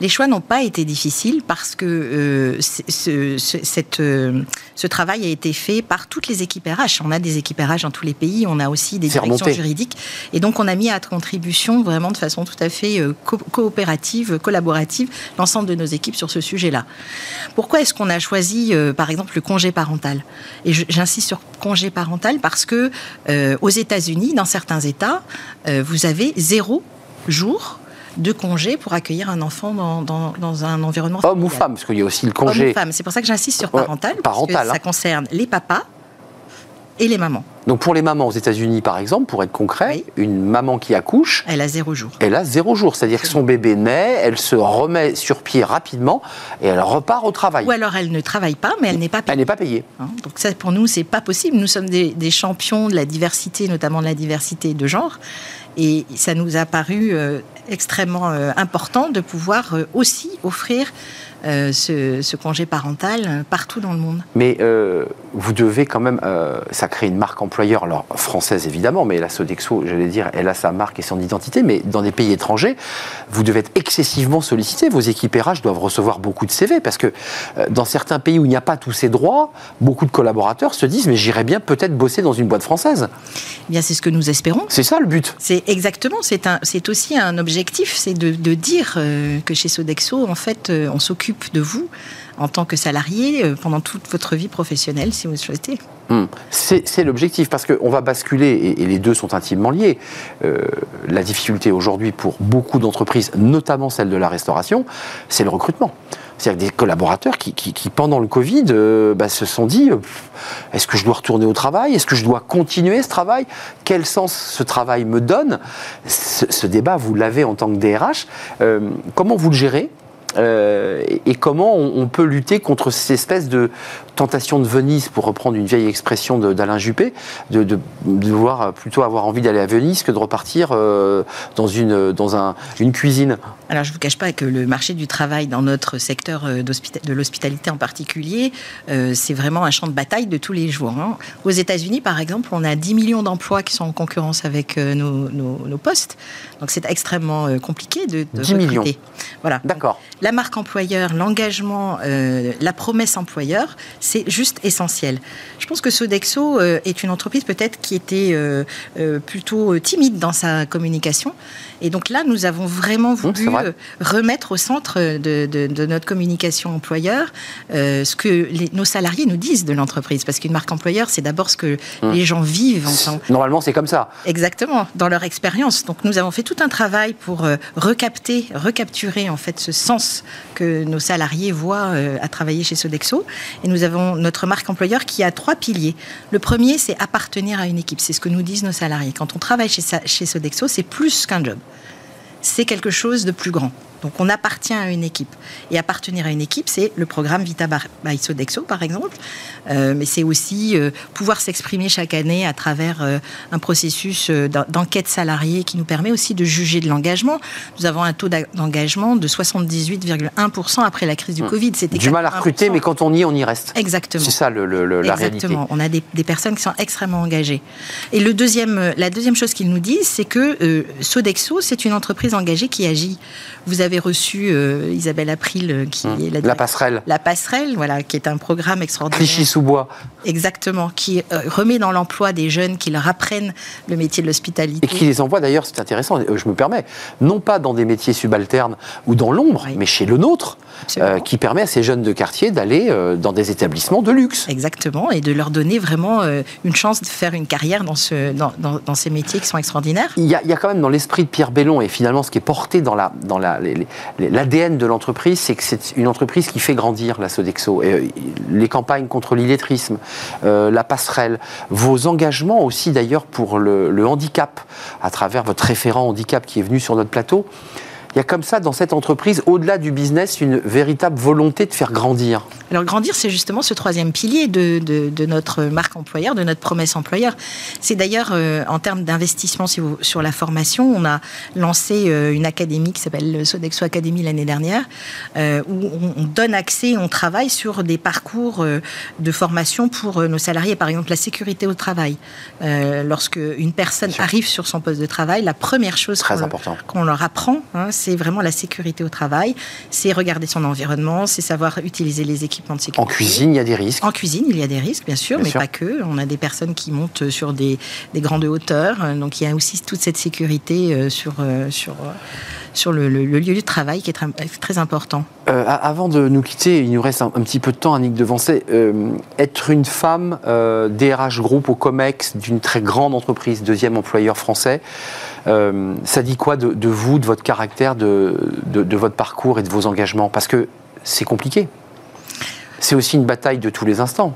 Les choix n'ont pas été difficiles parce que euh, ce, cette, euh, ce travail a été fait par toutes les équipes RH. On a des équipes RH dans tous les pays, on a aussi des directions juridiques. Et donc, on a mis à contribution vraiment de façon tout à fait euh, coopérative, collaborative, l'ensemble de nos équipes sur ce sujet-là. Pourquoi est-ce qu'on a choisi, par exemple, le congé parental? Et j'insiste sur congé parental parce que aux États-Unis, dans certains États, vous avez zéro jour de congé pour accueillir un enfant dans, un environnement Homme ou femme, parce qu'il y a aussi le congé. Homme ou femme, c'est pour ça que j'insiste sur parental. parental. Parce que ça hein. concerne les papas et les mamans. Donc pour les mamans aux États-Unis, par exemple, pour être concret, une maman qui accouche, elle a zéro jour. Elle a zéro jour, c'est-à-dire que son bébé naît, elle se remet sur pied rapidement et elle repart au travail. Ou alors elle ne travaille pas, mais elle n'est pas payée. Elle n'est pas payée. Hein, donc ça, pour nous, c'est pas possible. Nous sommes des, des champions de la diversité, notamment de la diversité de genre. Et ça nous a paru euh, extrêmement euh, important de pouvoir euh, aussi offrir ce, congé parental partout dans le monde. Mais vous devez quand même, ça crée une marque employeur, alors française évidemment, mais la Sodexo, j'allais dire, elle a sa marque et son identité, mais dans des pays étrangers, vous devez être excessivement sollicité. Vos équipes RH doivent recevoir beaucoup de CV parce que dans certains pays où il n'y a pas tous ces droits, beaucoup de collaborateurs se disent mais j'irais bien peut-être bosser dans une boîte française. Eh bien, c'est ce que nous espérons. C'est ça le but. C'est exactement. C'est aussi un objectif, c'est de, dire euh, que chez Sodexo, en fait, euh, on s'occupe de vous en tant que salarié euh, pendant toute votre vie professionnelle, si vous le souhaitez. Hmm. C'est l'objectif, parce qu'on va basculer, et, les deux sont intimement liés. la difficulté aujourd'hui pour beaucoup d'entreprises, notamment celle de la restauration, c'est le recrutement. C'est-à-dire des collaborateurs qui, pendant le Covid, euh, bah, se sont dit euh, est-ce que je dois retourner au travail? Est-ce que je dois continuer ce travail? Quel sens ce travail me donne? Ce, débat, vous l'avez en tant que DRH. Euh, comment vous le gérez? euh, et, comment on, peut lutter contre cette espèce de tentation de Venise, pour reprendre une vieille expression d'Alain Juppé, de, de, devoir plutôt avoir envie d'aller à Venise que de repartir euh, dans, une, dans un, une cuisine Alors je ne vous cache pas que le marché du travail dans notre secteur euh, de l'hospitalité en particulier, c'est vraiment un champ de bataille de tous les jours. Hein. Aux États-Unis, par exemple, on a 10 millions d'emplois qui sont en concurrence avec nos, nos, postes. Donc c'est extrêmement compliqué de, de 10 millions. Voilà. D'accord la marque employeur, l'engagement, euh, la promesse employeur, c'est juste essentiel. Je pense que Sodexo euh, est une entreprise peut-être qui était euh, plutôt timide dans sa communication. Et donc là, nous avons vraiment mmh, voulu remettre au centre de, notre communication employeur ce que nos salariés nous disent de l'entreprise. Parce qu'une marque employeur, c'est d'abord ce que mmh. les gens vivent. Normalement, c'est comme ça. Exactement, dans leur expérience. Donc nous avons fait tout un travail pour recapter, recapturer en fait ce sens que nos salariés voient euh, à travailler chez Sodexo. Et nous avons notre marque employeur qui a trois piliers. Le premier, c'est appartenir à une équipe. C'est ce que nous disent nos salariés. Quand on travaille chez, chez Sodexo, c'est plus qu'un job. C'est quelque chose de plus grand. Donc on appartient à une équipe. Et appartenir à une équipe, c'est le programme Vita by Sodexo, par exemple. Euh, mais c'est aussi euh, pouvoir s'exprimer chaque année à travers euh, un processus d'enquête salariée qui nous permet aussi de juger de l'engagement. Nous avons un taux d'engagement de 78,1% après la crise du hum. Covid. C'était du mal à recruter, mais quand on y est, on y reste. Exactement. C'est ça le, la Exactement. On a des, des, personnes qui sont extrêmement engagées. Et le deuxième, la deuxième chose qu'ils nous disent, c'est que Sodexo, c'est une entreprise engagée qui agit. Vous avez reçu euh, Isabelle April, euh, qui mmh. est la, la, passerelle. La passerelle, voilà, qui est un programme extraordinaire. Clichy-sous-Bois. Exactement, qui euh, remet dans l'emploi des jeunes qui leur apprennent le métier de l'hospitalité. Et qui les envoie d'ailleurs, c'est intéressant, je me permets, non pas dans des métiers subalternes ou dans l'ombre, mais chez le nôtre, qui permet à ces jeunes de quartier d'aller dans des établissements de luxe. Exactement, et de leur donner vraiment une chance de faire une carrière dans, ce, dans, dans, ces métiers qui sont extraordinaires. Il y a, il y a quand même dans l'esprit de Pierre Bellon, et finalement ce qui est porté dans, la, dans la, les, l'ADN de l'entreprise, c'est que c'est une entreprise qui fait grandir la Sodexo. Euh, les campagnes contre l'illettrisme, euh, la passerelle, vos engagements aussi d'ailleurs pour le handicap, à travers votre référent handicap qui est venu sur notre plateau il y a comme ça dans cette entreprise, au-delà du business, une véritable volonté de faire grandir. Alors grandir, c'est justement ce troisième pilier de, de, notre marque employeur, de notre promesse employeur. C'est d'ailleurs euh, en termes d'investissement sur la formation, on a lancé euh, une académie qui s'appelle Sodexo Academy l'année dernière, euh, où on, donne accès, on travaille sur des parcours de formation pour nos salariés, par exemple la sécurité au travail. lorsque une personne arrive sur son poste de travail, la première chose qu'on leur apprend, hein, c'est vraiment la sécurité au travail, c'est regarder son environnement, c'est savoir utiliser les équipements de sécurité. En cuisine, il y a des risques. En cuisine, il y a des risques, bien sûr, mais pas que. On a des personnes qui montent sur des, grandes hauteurs, donc il y a aussi toute cette sécurité euh, sur, euh, sur, euh, le, lieu de travail qui est très, important. avant de nous quitter, il nous reste un, petit peu de temps, Annick Devancet. être une femme DRH Group au COMEX d'une très grande entreprise, deuxième employeur français, ça dit quoi de, vous, de votre caractère, de votre parcours et de vos engagements? Parce que c'est compliqué. C'est aussi une bataille de tous les instants.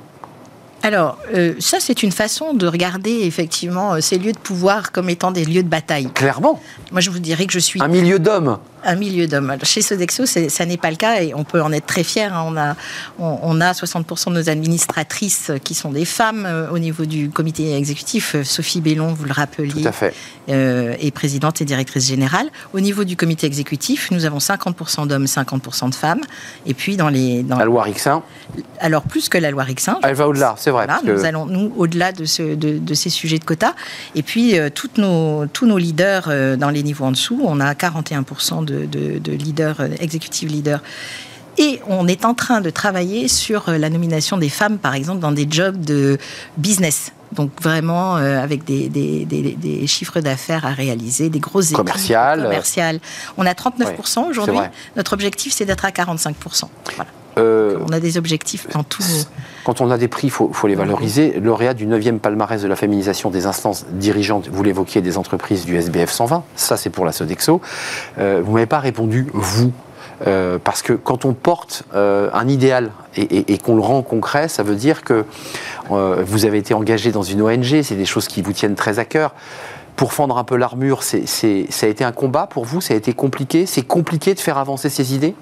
Alors, euh, ça, c'est une façon de regarder effectivement euh, ces lieux de pouvoir comme étant des lieux de bataille. Clairement. Moi, je vous dirais que je suis. Un milieu d'hommes un milieu d'hommes. Chez Sodexo, ça n'est pas le cas et on peut en être très fier. Hein. On, a, on, a 60% de nos administratrices qui sont des femmes euh, au niveau du comité exécutif. Sophie Bellon, vous le rappeliez, Tout à fait. Euh, est présidente et directrice générale. Au niveau du comité exécutif, nous avons 50% d'hommes, 50% de femmes. Et puis dans les... Dans la loi Rixin Alors plus que la loi Rixin. Elle va au-delà, c'est vrai. Nous allons, nous, au-delà de, ce, de, ces sujets de quotas. Et puis euh, toutes nos, tous nos leaders dans les niveaux en dessous, on a 41% de de, leaders, euh, exécutifs leaders. Et on est en train de travailler sur euh, la nomination des femmes, par exemple, dans des jobs de business. Donc vraiment euh, avec des, des, chiffres d'affaires à réaliser, des grosses équipes commerciales. On a 39% aujourd'hui. Notre objectif, c'est d'être à 45%. Euh, on a des objectifs dans tous Quand on a des prix, il faut, les valoriser. Lauréat du 9e palmarès de la féminisation des instances dirigeantes, vous l'évoquiez, des entreprises du SBF 120, ça c'est pour la Sodexo. Euh, vous ne m'avez pas répondu, vous. Euh, parce que quand on porte un idéal et, qu'on le rend concret, ça veut dire que vous avez été engagé dans une ONG, c'est des choses qui vous tiennent très à cœur pour fendre un peu l'armure, ça a été un combat pour vous? Ça a été compliqué? C'est compliqué de faire avancer ces idées?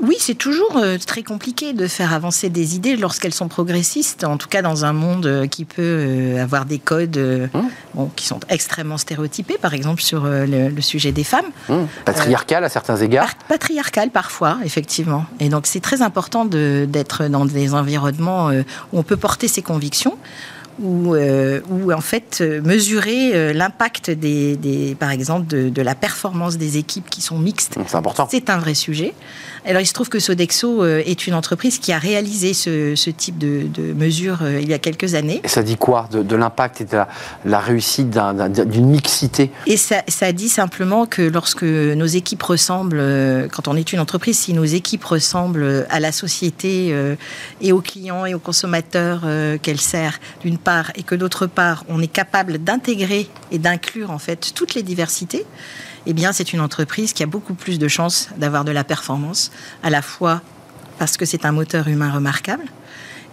Oui, c'est toujours euh, très compliqué de faire avancer des idées lorsqu'elles sont progressistes, en tout cas dans un monde euh, qui peut euh, avoir des codes mmh. qui sont extrêmement stéréotypés, par exemple sur le, sujet des femmes. Mmh. Patriarcal à certains égards Patriarcal parfois, effectivement. Et donc c'est très important d'être dans des environnements où on peut porter ses convictions ou en fait mesurer l'impact des, par exemple de, de, la performance des équipes qui sont mixtes. C'est important. C'est un vrai sujet. Alors il se trouve que Sodexo euh, est une entreprise qui a réalisé ce, type de, mesures euh, il y a quelques années. Et ça dit quoi de, l'impact et de la, réussite d'une mixité? Et ça, dit simplement que lorsque nos équipes ressemblent, euh, quand on est une entreprise, si nos équipes ressemblent à la société et aux clients et aux consommateurs qu'elle sert d'une part, et que d'autre part, on est capable d'intégrer et d'inclure en fait toutes les diversités, eh bien, c'est une entreprise qui a beaucoup plus de chances d'avoir de la performance, à la fois parce que c'est un moteur humain remarquable,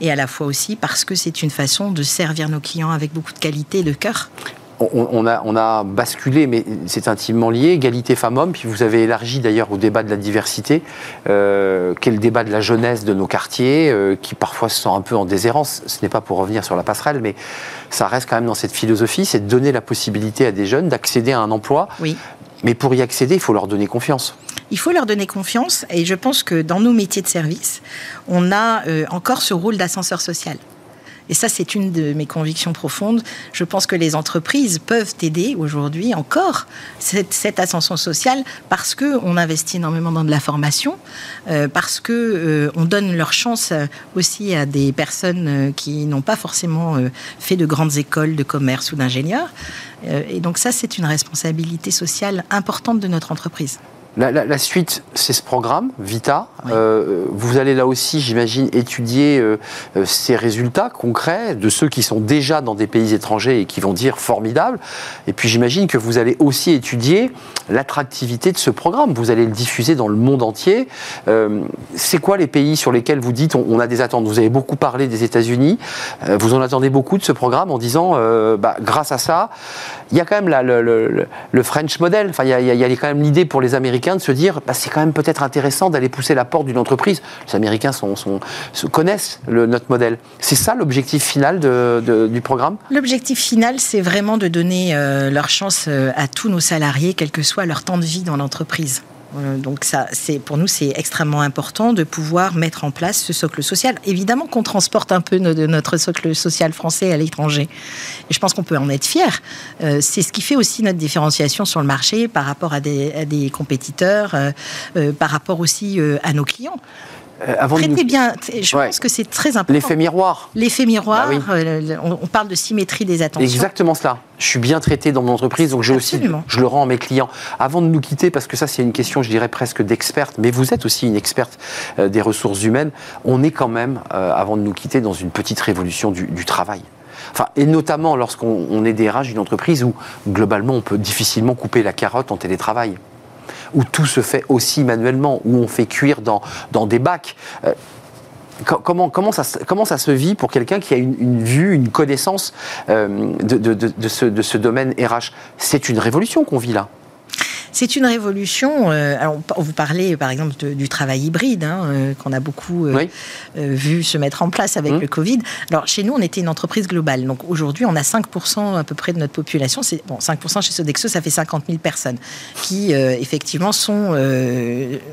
et à la fois aussi parce que c'est une façon de servir nos clients avec beaucoup de qualité et de cœur. On, a, on a basculé, mais c'est intimement lié, égalité femmes-hommes, puis vous avez élargi d'ailleurs au débat de la diversité, euh, qui est le débat de la jeunesse de nos quartiers, euh, qui parfois se sent un peu en déshérence. Ce n'est pas pour revenir sur la passerelle, mais ça reste quand même dans cette philosophie, c'est de donner la possibilité à des jeunes d'accéder à un emploi, oui. Mais pour y accéder, il faut leur donner confiance. Il faut leur donner confiance et je pense que dans nos métiers de service, on a euh, encore ce rôle d'ascenseur social. Et ça, c'est une de mes convictions profondes. Je pense que les entreprises peuvent aider aujourd'hui encore cette, ascension sociale parce que on investit énormément dans de la formation, euh, parce que euh, on donne leur chance aussi à des personnes qui n'ont pas forcément fait de grandes écoles de commerce ou d'ingénieurs. Euh, et donc ça, c'est une responsabilité sociale importante de notre entreprise. La, suite, c'est ce programme, Vita. Euh, vous allez là aussi, j'imagine, étudier euh, euh, ces résultats concrets de ceux qui sont déjà dans des pays étrangers et qui vont dire formidable. Et puis j'imagine que vous allez aussi étudier l'attractivité de ce programme. Vous allez le diffuser dans le monde entier. c'est quoi les pays sur lesquels vous dites on, a des attentes? Vous avez beaucoup parlé des États-Unis. vous en attendez beaucoup de ce programme en disant, bah, grâce à ça, il y a quand même le, French model. Enfin, il y a, il y a quand même l'idée pour les Américains de se dire bah, c'est quand même peut-être intéressant d'aller pousser la porte d'une entreprise. Les Américains sont, connaissent le, notre modèle. C'est ça l'objectif final du programme? L'objectif final, c'est vraiment de donner euh, leur chance euh, à tous nos salariés, quel que soit leur temps de vie dans l'entreprise. Euh, donc ça, c'est pour nous, c'est extrêmement important de pouvoir mettre en place ce socle social. Évidemment qu'on transporte un peu de notre socle social français à l'étranger, et je pense qu'on peut en être fier. Euh, c'est ce qui fait aussi notre différenciation sur le marché par rapport à des, compétiteurs, euh, par rapport aussi à nos clients. Euh, avant bien, je pense que c'est très important. L'effet miroir. L'effet miroir, bah euh, on, parle de symétrie des attentions. Exactement cela. Je suis bien traité dans mon entreprise, donc j'ai aussi, je le rends à mes clients. Avant de nous quitter, parce que ça c'est une question, je dirais presque d'experte, mais vous êtes aussi une experte euh, des ressources humaines, on est quand même, avant de nous quitter, dans une petite révolution du, du travail. Enfin, et notamment lorsqu'on est DRH d'une entreprise où globalement on peut difficilement couper la carotte en télétravail où tout se fait aussi manuellement, où on fait cuire dans, dans des bacs. Euh, comment, comment, ça, comment ça se vit pour quelqu'un qui a une, vue, une connaissance euh, de, de, de, ce, de ce domaine RH C'est une révolution qu'on vit là. C'est une révolution. Euh, alors, vous parlez par exemple du travail hybride, hein, euh, qu'on a beaucoup euh, vu se mettre en place avec mmh. le Covid. Alors, chez nous, on était une entreprise globale. Donc, aujourd'hui, on a 5% à peu près de notre population. C'est, bon, 5% chez Sodexo, ça fait 50 000 personnes qui, effectivement, sont,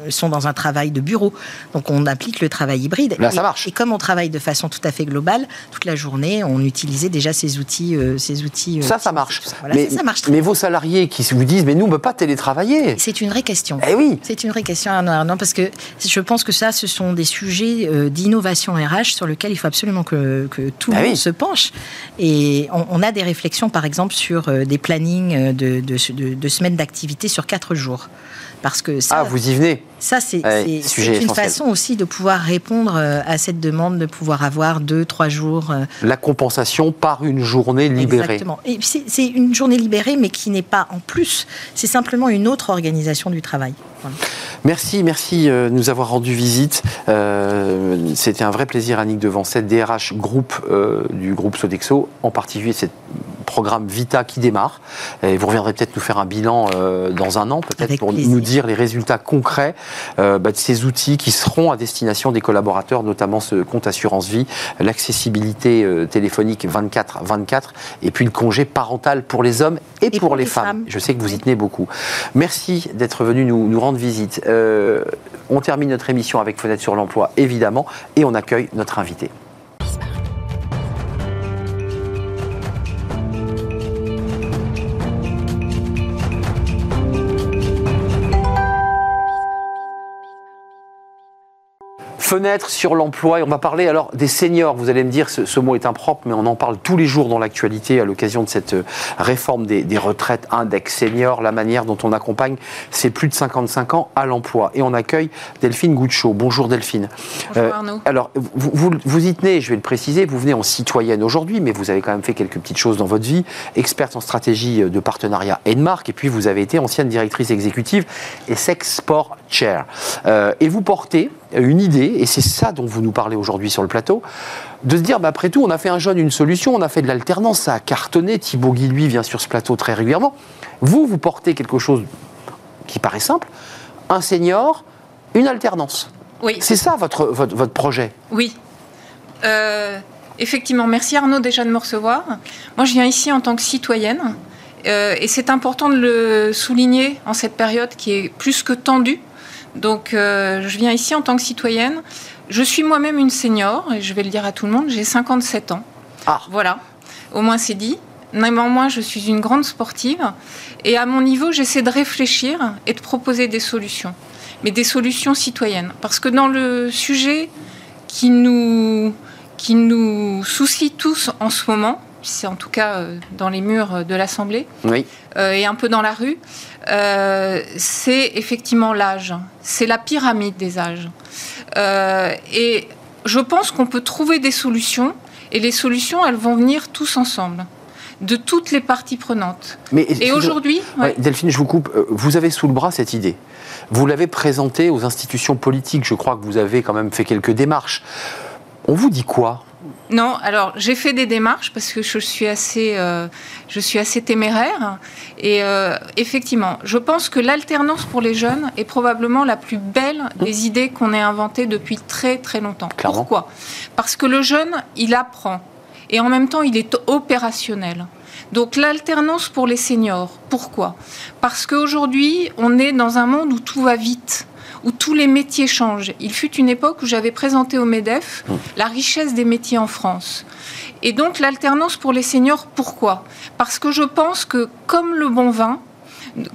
sont dans un travail de bureau. Donc, on applique le travail hybride. Là, ça marche. Et comme on travaille de façon tout à fait globale, toute la journée, on utilisait déjà ces outils. ces outils ça, ça marche. mais, ça, marche mais vos salariés qui vous disent, mais nous, on ne peut pas télétravailler c'est une vraie question. Eh oui. C'est une vraie question, non, parce que je pense que ça, ce sont des sujets euh, d'innovation RH sur lesquels il faut absolument que, tout le eh monde se penche. Et on, a des réflexions, par exemple, sur euh, des plannings euh, de, de semaines d'activité sur quatre jours. Parce que ça, ah, vous y venez Ça, c'est une façon aussi de pouvoir répondre euh, à cette demande, de pouvoir avoir deux, trois jours. Euh. La compensation par une journée libérée. Exactement. Et c'est une journée libérée, mais qui n'est pas en plus. C'est simplement une autre organisation du travail. Merci, merci euh, de nous avoir rendu visite. C'était un vrai plaisir, Annick Devancet, DRH groupe du groupe Sodexo, en particulier cette programme Vita qui démarre. Et vous reviendrez peut-être nous faire un bilan euh, dans un an, peut-être pour nous dire les résultats concrets euh, bah, de ces outils qui seront à destination des collaborateurs, notamment ce compte assurance vie, l'accessibilité euh, téléphonique 24-24 et puis le congé parental pour les hommes et, pour, les, femmes. Je sais que vous y tenez beaucoup. Merci d'être venu nous, nous, rendre visite. on termine notre émission avec Fenêtre sur l'emploi, évidemment, et on accueille notre invité. Fenêtre sur l'emploi et on va parler alors des seniors. Vous allez me dire, ce, ce mot est impropre, mais on en parle tous les jours dans l'actualité à l'occasion de cette euh, réforme des, retraites index senior, la manière dont on accompagne ces plus de 55 ans à l'emploi. Et on accueille Delphine Gouchot. Bonjour Delphine. Bonjour euh, Arnaud. alors, vous, vous, y tenez, je vais le préciser, vous venez en citoyenne aujourd'hui, mais vous avez quand même fait quelques petites choses dans votre vie. Experte en stratégie de partenariat Enmark, et puis vous avez été ancienne directrice exécutive et Sex Sport Chair. Euh, et vous portez une idée, et c'est ça dont vous nous parlez aujourd'hui sur le plateau, de se dire, bah, après tout, on a fait un jeune une solution, on a fait de l'alternance, ça a cartonné, Thibaut Guy, lui, vient sur ce plateau très régulièrement. Vous, vous portez quelque chose qui paraît simple, un senior, une alternance. Oui. C'est ça votre, votre, projet? Oui. Euh, effectivement, merci Arnaud déjà de me recevoir. Moi, je viens ici en tant que citoyenne. Euh, et c'est important de le souligner en cette période qui est plus que tendue donc, euh, je viens ici en tant que citoyenne. Je suis moi-même une senior, et je vais le dire à tout le monde, j'ai 57 ans. Ah. Voilà, au moins c'est dit. Néanmoins, je suis une grande sportive, et à mon niveau, j'essaie de réfléchir et de proposer des solutions, mais des solutions citoyennes. Parce que dans le sujet qui nous, qui nous soucie tous en ce moment, c'est en tout cas euh, dans les murs de l'Assemblée oui. Euh, et un peu dans la rue, euh, c'est effectivement l'âge. C'est la pyramide des âges. et je pense qu'on peut trouver des solutions, et les solutions, elles vont venir tous ensemble de toutes les parties prenantes. Mais, et aujourd'hui... Delphine, je vous coupe. Vous avez sous le bras cette idée. Vous l'avez présentée aux institutions politiques. Je crois que vous avez quand même fait quelques démarches. On vous dit quoi? Non, alors j'ai fait des démarches parce que je suis assez, euh, je suis assez téméraire. Et euh, effectivement, je pense que l'alternance pour les jeunes est probablement la plus belle des idées qu'on ait inventées depuis très très longtemps. Pourquoi? Parce que le jeune, il apprend et en même temps, il est opérationnel. Donc l'alternance pour les seniors, pourquoi? Parce qu'aujourd'hui, on est dans un monde où tout va vite où tous les métiers changent. Il fut une époque où j'avais présenté au MEDEF la richesse des métiers en France. Et donc l'alternance pour les seniors, pourquoi? Parce que je pense que comme le bon vin,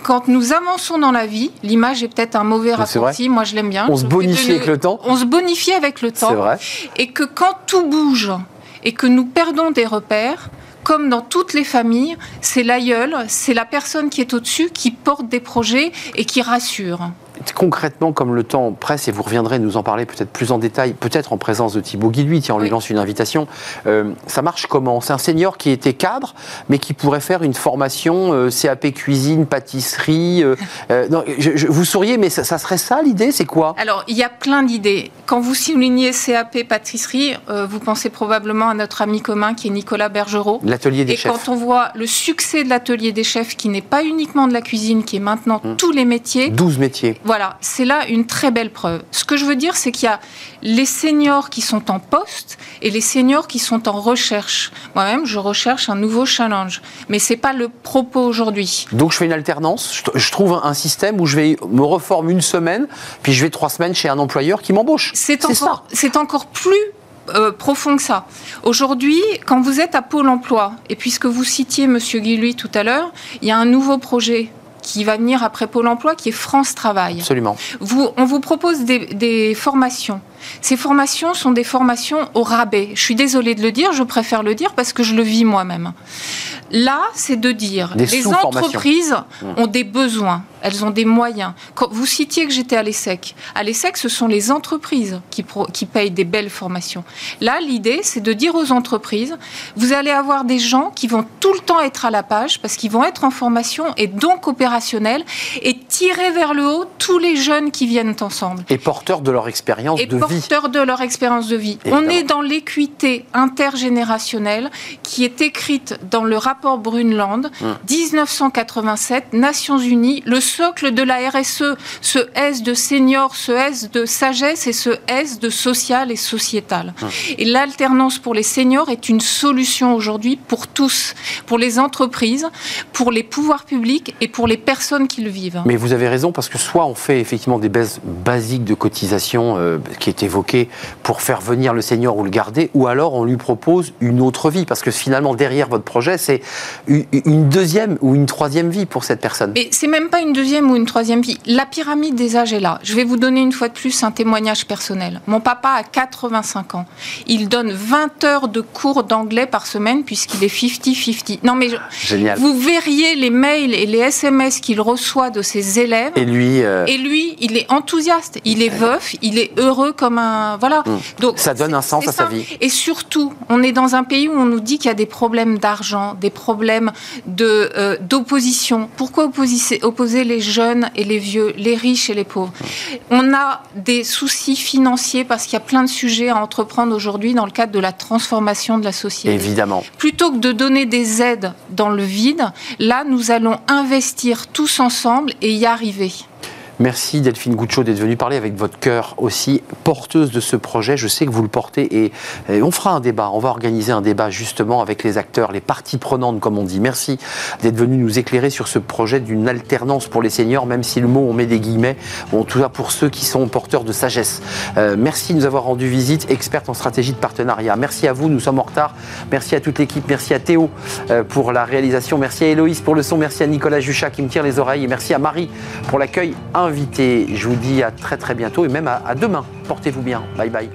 quand nous avançons dans la vie, l'image est peut-être un mauvais raccourci, moi je l'aime bien. On se bonifie avec le temps. On se bonifie avec le temps. Vrai. Et que quand tout bouge et que nous perdons des repères, comme dans toutes les familles, c'est l'aïeul, c'est la personne qui est au-dessus qui porte des projets et qui rassure concrètement, comme le temps presse, et vous reviendrez nous en parler peut-être plus en détail, peut-être en présence de Thibaut Guiduit, tiens, on lui lance une invitation, euh, ça marche comment? C'est un senior qui était cadre, mais qui pourrait faire une formation euh, CAP cuisine, pâtisserie. Euh, non, vous souriez, mais ça, serait ça l'idée C'est quoi? Alors, il y a plein d'idées. Quand vous soulignez CAP pâtisserie, vous pensez probablement à notre ami commun qui est Nicolas Bergerot. L'atelier des chefs. Et quand on voit le succès de l'atelier des chefs, qui n'est pas uniquement de la cuisine, qui est maintenant hum. tous les métiers. 12 métiers. Voilà, c'est là une très belle preuve. Ce que je veux dire, c'est qu'il y a les seniors qui sont en poste et les seniors qui sont en recherche. Moi-même, je recherche un nouveau challenge, mais c'est pas le propos aujourd'hui. Donc je fais une alternance, je trouve un système où je vais me reformer une semaine, puis je vais trois semaines chez un employeur qui m'embauche. C'est encore, c'est encore plus euh, profond que ça. Aujourd'hui, quand vous êtes à Pôle emploi, et puisque vous citiez M. Guillouis tout à l'heure, il y a un nouveau projet qui va venir après Pôle emploi, qui est France Travail. Absolument. Vous, on vous propose des, des formations. Ces formations sont des formations au rabais. Je suis désolée de le dire, je préfère le dire parce que je le vis moi-même. Là, c'est de dire les entreprises mmh. ont des besoins, elles ont des moyens. Quand vous citiez que j'étais à l'ESSEC. À l'ESSEC, ce sont les entreprises qui, qui payent des belles formations. Là, l'idée, c'est de dire aux entreprises, vous allez avoir des gens qui vont tout le temps être à la page parce qu'ils vont être en formation et donc opérationnels et tirer vers le haut tous les jeunes qui viennent ensemble. Et porteurs de leur expérience de vie. Porteurs de leur expérience de vie. On est dans l'équité intergénérationnelle qui est écrite dans le rapport Brunland, 1987, hum. Nations Unies, le socle de la RSE, ce S de senior, ce S de sagesse et ce S de social et sociétal. Hum. Et l'alternance pour les seniors est une solution aujourd'hui pour tous, pour les entreprises, pour les pouvoirs publics et pour les personnes qui le vivent. Mais vous avez raison, parce que soit on fait effectivement des baisses basiques de cotisation euh, qui est évoquée pour faire venir le senior ou le garder, ou alors on lui propose une autre vie, parce que finalement derrière votre projet, c'est une deuxième ou une troisième vie pour cette personne. Mais c'est même pas une deuxième ou une troisième vie. La pyramide des âges est là. Je vais vous donner une fois de plus un témoignage personnel. Mon papa a 85 ans. Il donne 20 heures de cours d'anglais par semaine puisqu'il est 50-50. Non mais vous verriez les mails et les SMS qu'il reçoit de ses élèves. Et lui euh, Et lui, il est enthousiaste. Il est veuf. Il est heureux comme un voilà. Donc ça donne un sens à sa vie. Et surtout, on est dans un pays où on nous dit qu'il y a des problèmes d'argent, des problèmes euh, d'opposition. Pourquoi opposer, opposer les jeunes et les vieux, les riches et les pauvres? On a des soucis financiers parce qu'il y a plein de sujets à entreprendre aujourd'hui dans le cadre de la transformation de la société. Évidemment. Plutôt que de donner des aides dans le vide, là, nous allons investir tous ensemble et y arriver. Merci Delphine Gouchot d'être venue parler avec votre cœur aussi, porteuse de ce projet. Je sais que vous le portez et, on fera un débat. On va organiser un débat justement avec les acteurs, les parties prenantes comme on dit. Merci d'être venu nous éclairer sur ce projet d'une alternance pour les seniors, même si le mot on met des guillemets, en tout cas pour ceux qui sont porteurs de sagesse. Euh, merci de nous avoir rendu visite, experte en stratégie de partenariat. Merci à vous, nous sommes en retard. Merci à toute l'équipe, merci à Théo euh, pour la réalisation, merci à Héloïse pour le son, merci à Nicolas Juchat qui me tire les oreilles et merci à Marie pour l'accueil invité. Je vous dis à très très bientôt et même à, à demain. Portez-vous bien. Bye bye.